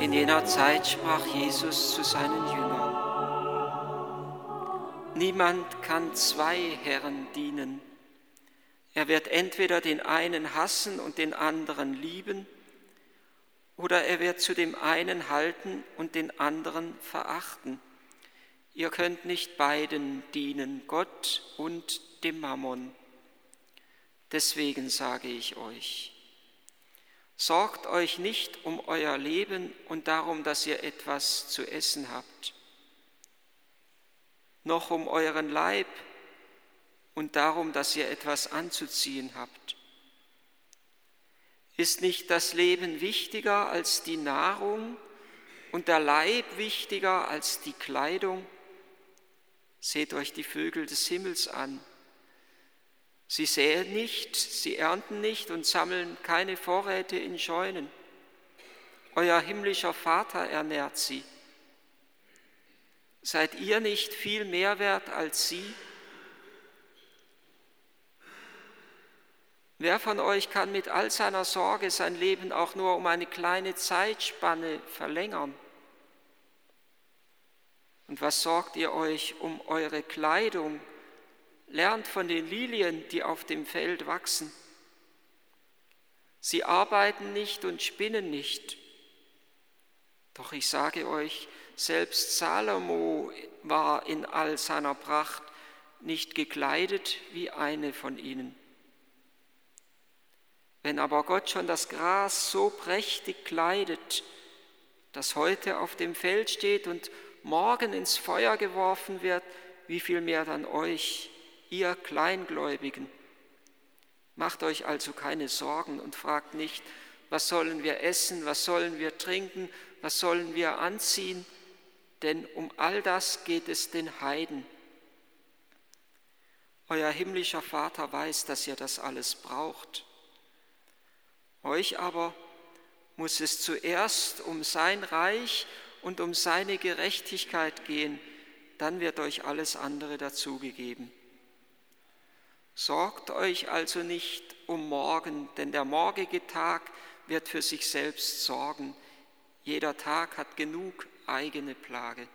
In jener Zeit sprach Jesus zu seinen Jüngern, Niemand kann zwei Herren dienen. Er wird entweder den einen hassen und den anderen lieben, oder er wird zu dem einen halten und den anderen verachten. Ihr könnt nicht beiden dienen, Gott und dem Mammon. Deswegen sage ich euch, sorgt euch nicht um euer Leben und darum, dass ihr etwas zu essen habt noch um euren Leib und darum, dass ihr etwas anzuziehen habt. Ist nicht das Leben wichtiger als die Nahrung und der Leib wichtiger als die Kleidung? Seht euch die Vögel des Himmels an. Sie säen nicht, sie ernten nicht und sammeln keine Vorräte in Scheunen. Euer himmlischer Vater ernährt sie. Seid ihr nicht viel mehr wert als sie? Wer von euch kann mit all seiner Sorge sein Leben auch nur um eine kleine Zeitspanne verlängern? Und was sorgt ihr euch um eure Kleidung? Lernt von den Lilien, die auf dem Feld wachsen. Sie arbeiten nicht und spinnen nicht. Doch ich sage euch, selbst Salomo war in all seiner Pracht nicht gekleidet wie eine von ihnen. Wenn aber Gott schon das Gras so prächtig kleidet, das heute auf dem Feld steht und morgen ins Feuer geworfen wird, wie viel mehr dann euch, ihr Kleingläubigen. Macht euch also keine Sorgen und fragt nicht, was sollen wir essen, was sollen wir trinken, was sollen wir anziehen, denn um all das geht es den Heiden. Euer himmlischer Vater weiß, dass ihr das alles braucht. Euch aber muss es zuerst um sein Reich und um seine Gerechtigkeit gehen, dann wird euch alles andere dazugegeben. Sorgt euch also nicht um morgen, denn der morgige Tag wird für sich selbst sorgen. Jeder Tag hat genug eigene Plage.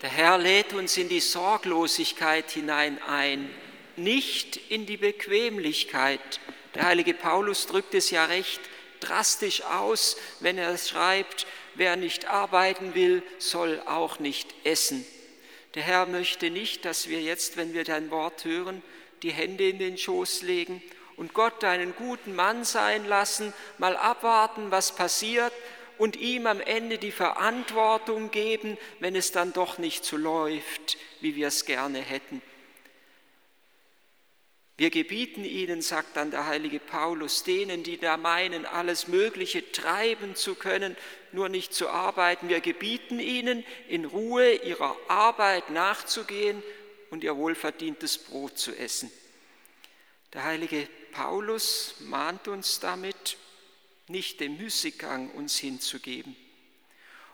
Der Herr lädt uns in die Sorglosigkeit hinein ein, nicht in die Bequemlichkeit. Der heilige Paulus drückt es ja recht drastisch aus, wenn er schreibt, wer nicht arbeiten will, soll auch nicht essen. Der Herr möchte nicht, dass wir jetzt, wenn wir dein Wort hören, die Hände in den Schoß legen und Gott einen guten Mann sein lassen, mal abwarten, was passiert und ihm am Ende die Verantwortung geben, wenn es dann doch nicht so läuft, wie wir es gerne hätten. Wir gebieten ihnen, sagt dann der heilige Paulus, denen, die da meinen, alles Mögliche treiben zu können, nur nicht zu arbeiten, wir gebieten ihnen, in Ruhe ihrer Arbeit nachzugehen und ihr wohlverdientes Brot zu essen. Der heilige Paulus mahnt uns damit, nicht dem Müßiggang uns hinzugeben.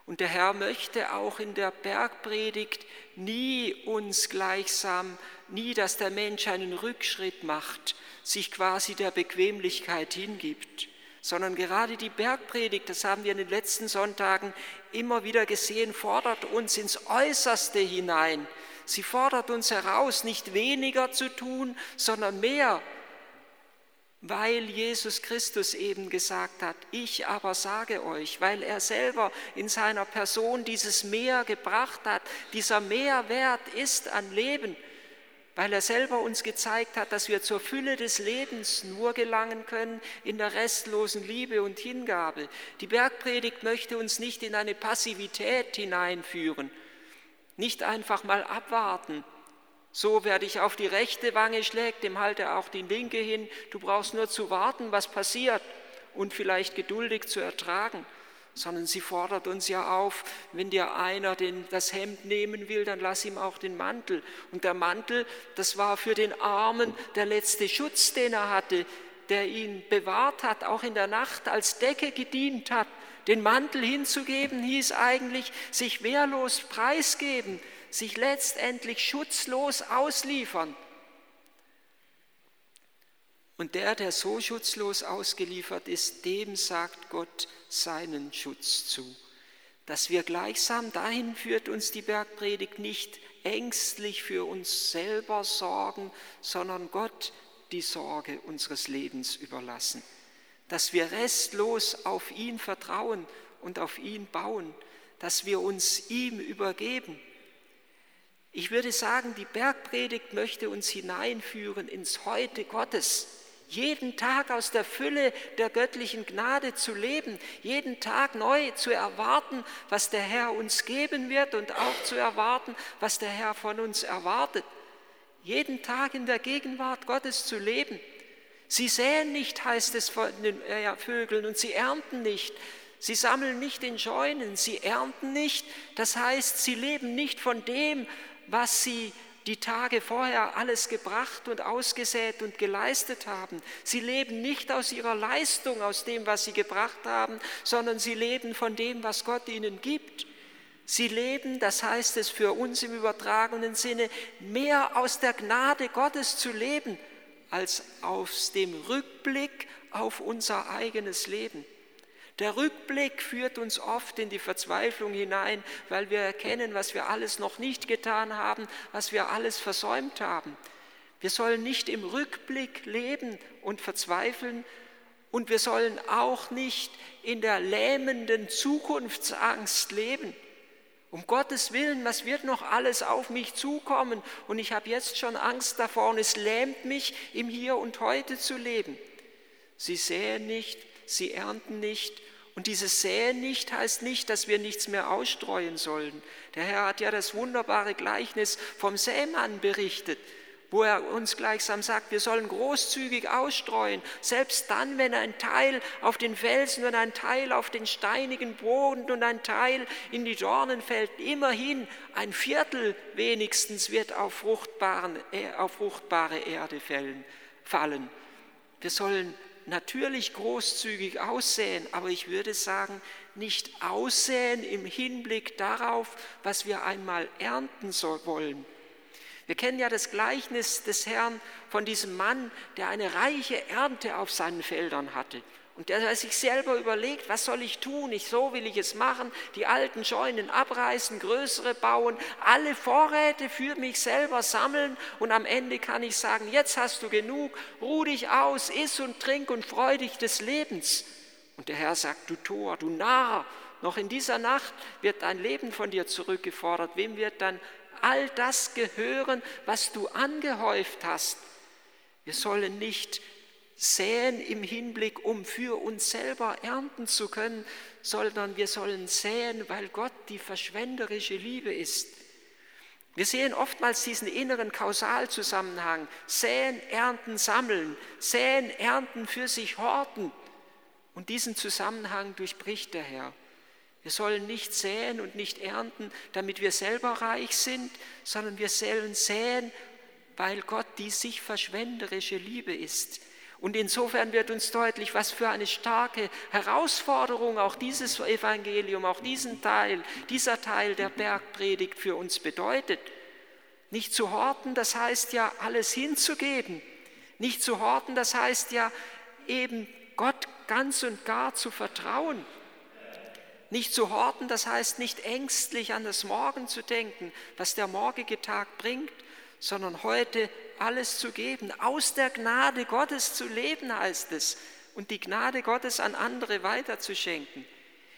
Und der Herr möchte auch in der Bergpredigt nie uns gleichsam, nie, dass der Mensch einen Rückschritt macht, sich quasi der Bequemlichkeit hingibt, sondern gerade die Bergpredigt, das haben wir in den letzten Sonntagen immer wieder gesehen, fordert uns ins Äußerste hinein. Sie fordert uns heraus, nicht weniger zu tun, sondern mehr weil Jesus Christus eben gesagt hat, ich aber sage euch, weil er selber in seiner Person dieses Mehr gebracht hat, dieser Mehrwert ist an Leben, weil er selber uns gezeigt hat, dass wir zur Fülle des Lebens nur gelangen können in der restlosen Liebe und Hingabe. Die Bergpredigt möchte uns nicht in eine Passivität hineinführen, nicht einfach mal abwarten, so wer dich auf die rechte Wange schlägt, dem halte auch die linke hin. Du brauchst nur zu warten, was passiert und vielleicht geduldig zu ertragen. Sondern sie fordert uns ja auf, wenn dir einer den, das Hemd nehmen will, dann lass ihm auch den Mantel. Und der Mantel, das war für den Armen der letzte Schutz, den er hatte, der ihn bewahrt hat, auch in der Nacht als Decke gedient hat. Den Mantel hinzugeben hieß eigentlich sich wehrlos preisgeben, sich letztendlich schutzlos ausliefern. Und der, der so schutzlos ausgeliefert ist, dem sagt Gott seinen Schutz zu. Dass wir gleichsam dahin führt uns die Bergpredigt nicht ängstlich für uns selber sorgen, sondern Gott die Sorge unseres Lebens überlassen. Dass wir restlos auf ihn vertrauen und auf ihn bauen, dass wir uns ihm übergeben. Ich würde sagen, die Bergpredigt möchte uns hineinführen ins Heute Gottes jeden Tag aus der Fülle der göttlichen Gnade zu leben, jeden Tag neu zu erwarten, was der Herr uns geben wird und auch zu erwarten, was der Herr von uns erwartet. Jeden Tag in der Gegenwart Gottes zu leben. Sie säen nicht, heißt es von den äh, Vögeln, und sie ernten nicht. Sie sammeln nicht in Scheunen, sie ernten nicht. Das heißt, sie leben nicht von dem, was sie die Tage vorher alles gebracht und ausgesät und geleistet haben. Sie leben nicht aus ihrer Leistung, aus dem, was sie gebracht haben, sondern sie leben von dem, was Gott ihnen gibt. Sie leben, das heißt es für uns im übertragenen Sinne, mehr aus der Gnade Gottes zu leben, als aus dem Rückblick auf unser eigenes Leben. Der Rückblick führt uns oft in die Verzweiflung hinein, weil wir erkennen, was wir alles noch nicht getan haben, was wir alles versäumt haben. Wir sollen nicht im Rückblick leben und verzweifeln und wir sollen auch nicht in der lähmenden Zukunftsangst leben. Um Gottes Willen, was wird noch alles auf mich zukommen? Und ich habe jetzt schon Angst davor und es lähmt mich, im Hier und Heute zu leben. Sie säen nicht, sie ernten nicht. Und dieses Säen nicht heißt nicht, dass wir nichts mehr ausstreuen sollen. Der Herr hat ja das wunderbare Gleichnis vom Sämann berichtet, wo er uns gleichsam sagt, wir sollen großzügig ausstreuen, selbst dann, wenn ein Teil auf den Felsen und ein Teil auf den steinigen Boden und ein Teil in die Dornen fällt. Immerhin ein Viertel wenigstens wird auf, fruchtbaren, äh, auf fruchtbare Erde fallen. Wir sollen natürlich großzügig aussäen, aber ich würde sagen, nicht aussäen im Hinblick darauf, was wir einmal ernten wollen. Wir kennen ja das Gleichnis des Herrn von diesem Mann, der eine reiche Ernte auf seinen Feldern hatte. Und der sich selber überlegt, was soll ich tun? Ich, so will ich es machen, die alten Scheunen abreißen, größere bauen, alle Vorräte für mich selber sammeln und am Ende kann ich sagen, jetzt hast du genug, ruh dich aus, iss und trink und freu dich des Lebens. Und der Herr sagt, du Tor, du Narr, noch in dieser Nacht wird dein Leben von dir zurückgefordert. Wem wird dann all das gehören, was du angehäuft hast? Wir sollen nicht säen im Hinblick, um für uns selber ernten zu können, sondern wir sollen säen, weil Gott die verschwenderische Liebe ist. Wir sehen oftmals diesen inneren Kausalzusammenhang. Säen, ernten, sammeln. Säen, ernten, für sich horten. Und diesen Zusammenhang durchbricht der Herr. Wir sollen nicht säen und nicht ernten, damit wir selber reich sind, sondern wir sollen säen, weil Gott die sich verschwenderische Liebe ist. Und insofern wird uns deutlich, was für eine starke Herausforderung auch dieses Evangelium, auch diesen Teil, dieser Teil der Bergpredigt für uns bedeutet. Nicht zu horten, das heißt ja alles hinzugeben. Nicht zu horten, das heißt ja eben Gott ganz und gar zu vertrauen. Nicht zu horten, das heißt nicht ängstlich an das Morgen zu denken, was der morgige Tag bringt, sondern heute alles zu geben, aus der Gnade Gottes zu leben, heißt es, und die Gnade Gottes an andere weiterzuschenken.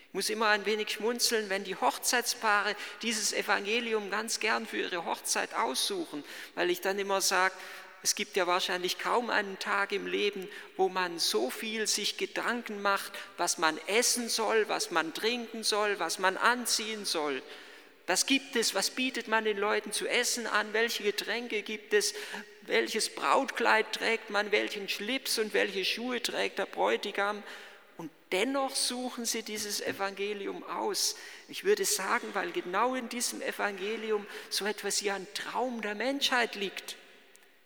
Ich muss immer ein wenig schmunzeln, wenn die Hochzeitspaare dieses Evangelium ganz gern für ihre Hochzeit aussuchen, weil ich dann immer sage, es gibt ja wahrscheinlich kaum einen Tag im Leben, wo man so viel sich Gedanken macht, was man essen soll, was man trinken soll, was man anziehen soll. Was gibt es? Was bietet man den Leuten zu essen an? Welche Getränke gibt es? Welches Brautkleid trägt man? Welchen Schlips und welche Schuhe trägt der Bräutigam? Und dennoch suchen sie dieses Evangelium aus. Ich würde sagen, weil genau in diesem Evangelium so etwas wie ein Traum der Menschheit liegt.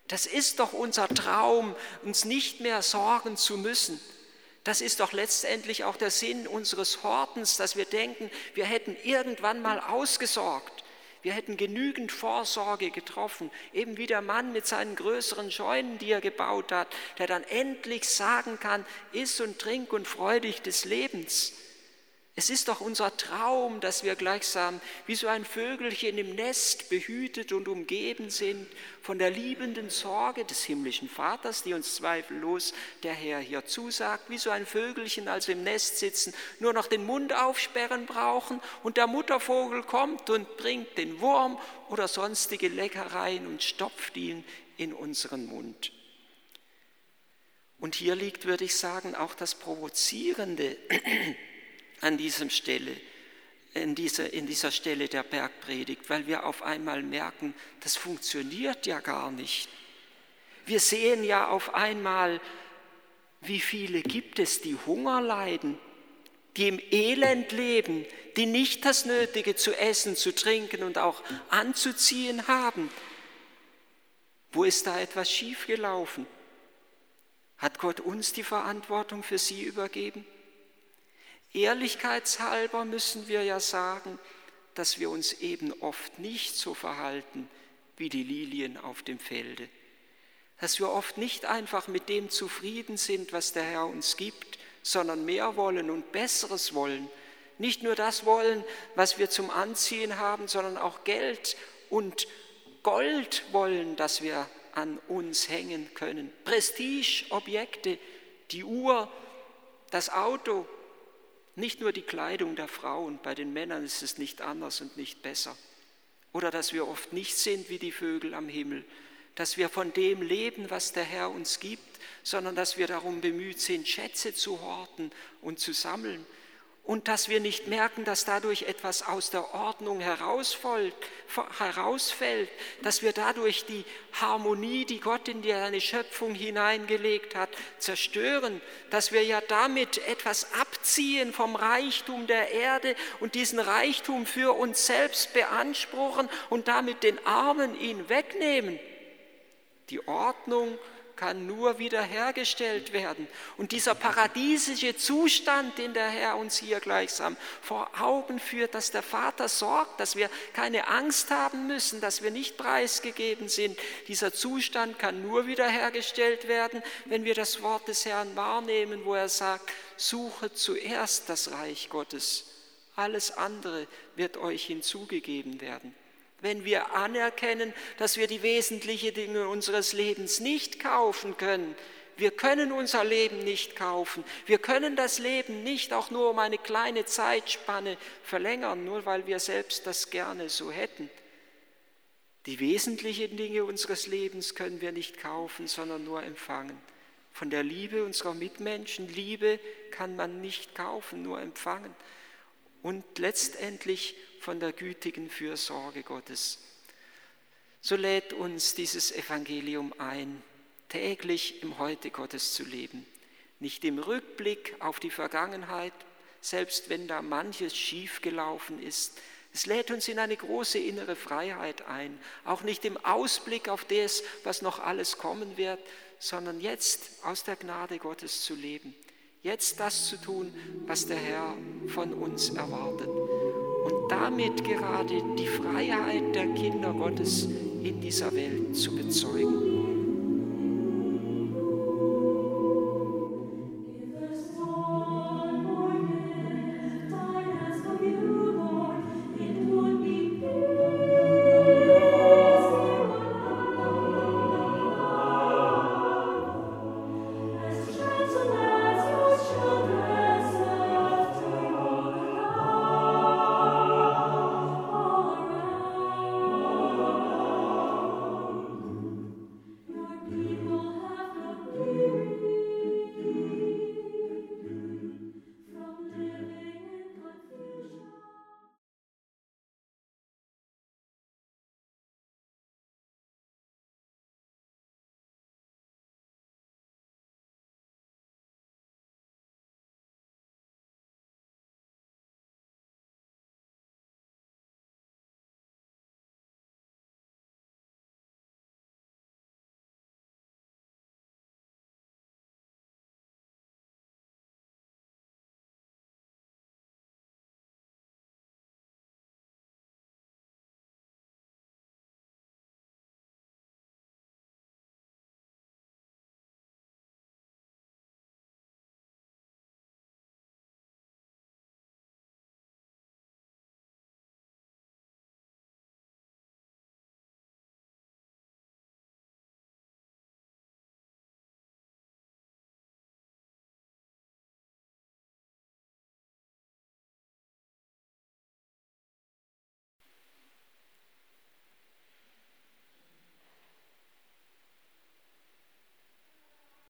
Das ist doch unser Traum, uns nicht mehr sorgen zu müssen. Das ist doch letztendlich auch der Sinn unseres Hortens, dass wir denken, wir hätten irgendwann mal ausgesorgt. Wir hätten genügend Vorsorge getroffen, eben wie der Mann mit seinen größeren Scheunen, die er gebaut hat, der dann endlich sagen kann, iss und trink und freu dich des Lebens. Es ist doch unser Traum, dass wir gleichsam wie so ein Vögelchen im Nest behütet und umgeben sind von der liebenden Sorge des himmlischen Vaters, die uns zweifellos der Herr hier zusagt, wie so ein Vögelchen also im Nest sitzen, nur noch den Mund aufsperren brauchen und der Muttervogel kommt und bringt den Wurm oder sonstige Leckereien und stopft ihn in unseren Mund. Und hier liegt, würde ich sagen, auch das Provozierende an diesem Stelle, in dieser, in dieser Stelle der Bergpredigt, weil wir auf einmal merken, das funktioniert ja gar nicht. Wir sehen ja auf einmal, wie viele gibt es, die Hunger leiden, die im Elend leben, die nicht das Nötige zu essen, zu trinken und auch anzuziehen haben. Wo ist da etwas schiefgelaufen? Hat Gott uns die Verantwortung für sie übergeben? Ehrlichkeitshalber müssen wir ja sagen, dass wir uns eben oft nicht so verhalten wie die Lilien auf dem Felde. Dass wir oft nicht einfach mit dem zufrieden sind, was der Herr uns gibt, sondern mehr wollen und Besseres wollen. Nicht nur das wollen, was wir zum Anziehen haben, sondern auch Geld und Gold wollen, das wir an uns hängen können. Prestigeobjekte, die Uhr, das Auto, nicht nur die Kleidung der Frauen, bei den Männern ist es nicht anders und nicht besser. Oder dass wir oft nicht sind wie die Vögel am Himmel, dass wir von dem leben, was der Herr uns gibt, sondern dass wir darum bemüht sind, Schätze zu horten und zu sammeln und dass wir nicht merken, dass dadurch etwas aus der Ordnung herausfällt, dass wir dadurch die Harmonie, die Gott in seine Schöpfung hineingelegt hat, zerstören, dass wir ja damit etwas abziehen vom Reichtum der Erde und diesen Reichtum für uns selbst beanspruchen und damit den Armen ihn wegnehmen. Die Ordnung kann nur wiederhergestellt werden. Und dieser paradiesische Zustand, den der Herr uns hier gleichsam vor Augen führt, dass der Vater sorgt, dass wir keine Angst haben müssen, dass wir nicht preisgegeben sind, dieser Zustand kann nur wiederhergestellt werden, wenn wir das Wort des Herrn wahrnehmen, wo er sagt, suche zuerst das Reich Gottes. Alles andere wird euch hinzugegeben werden wenn wir anerkennen, dass wir die wesentlichen Dinge unseres Lebens nicht kaufen können. Wir können unser Leben nicht kaufen. Wir können das Leben nicht auch nur um eine kleine Zeitspanne verlängern, nur weil wir selbst das gerne so hätten. Die wesentlichen Dinge unseres Lebens können wir nicht kaufen, sondern nur empfangen. Von der Liebe unserer Mitmenschen, Liebe kann man nicht kaufen, nur empfangen. Und letztendlich von der gütigen Fürsorge Gottes. So lädt uns dieses Evangelium ein, täglich im Heute Gottes zu leben, nicht im Rückblick auf die Vergangenheit, selbst wenn da manches schiefgelaufen ist. Es lädt uns in eine große innere Freiheit ein, auch nicht im Ausblick auf das, was noch alles kommen wird, sondern jetzt aus der Gnade Gottes zu leben, jetzt das zu tun, was der Herr von uns erwartet damit gerade die Freiheit der Kinder Gottes in dieser Welt zu bezeugen.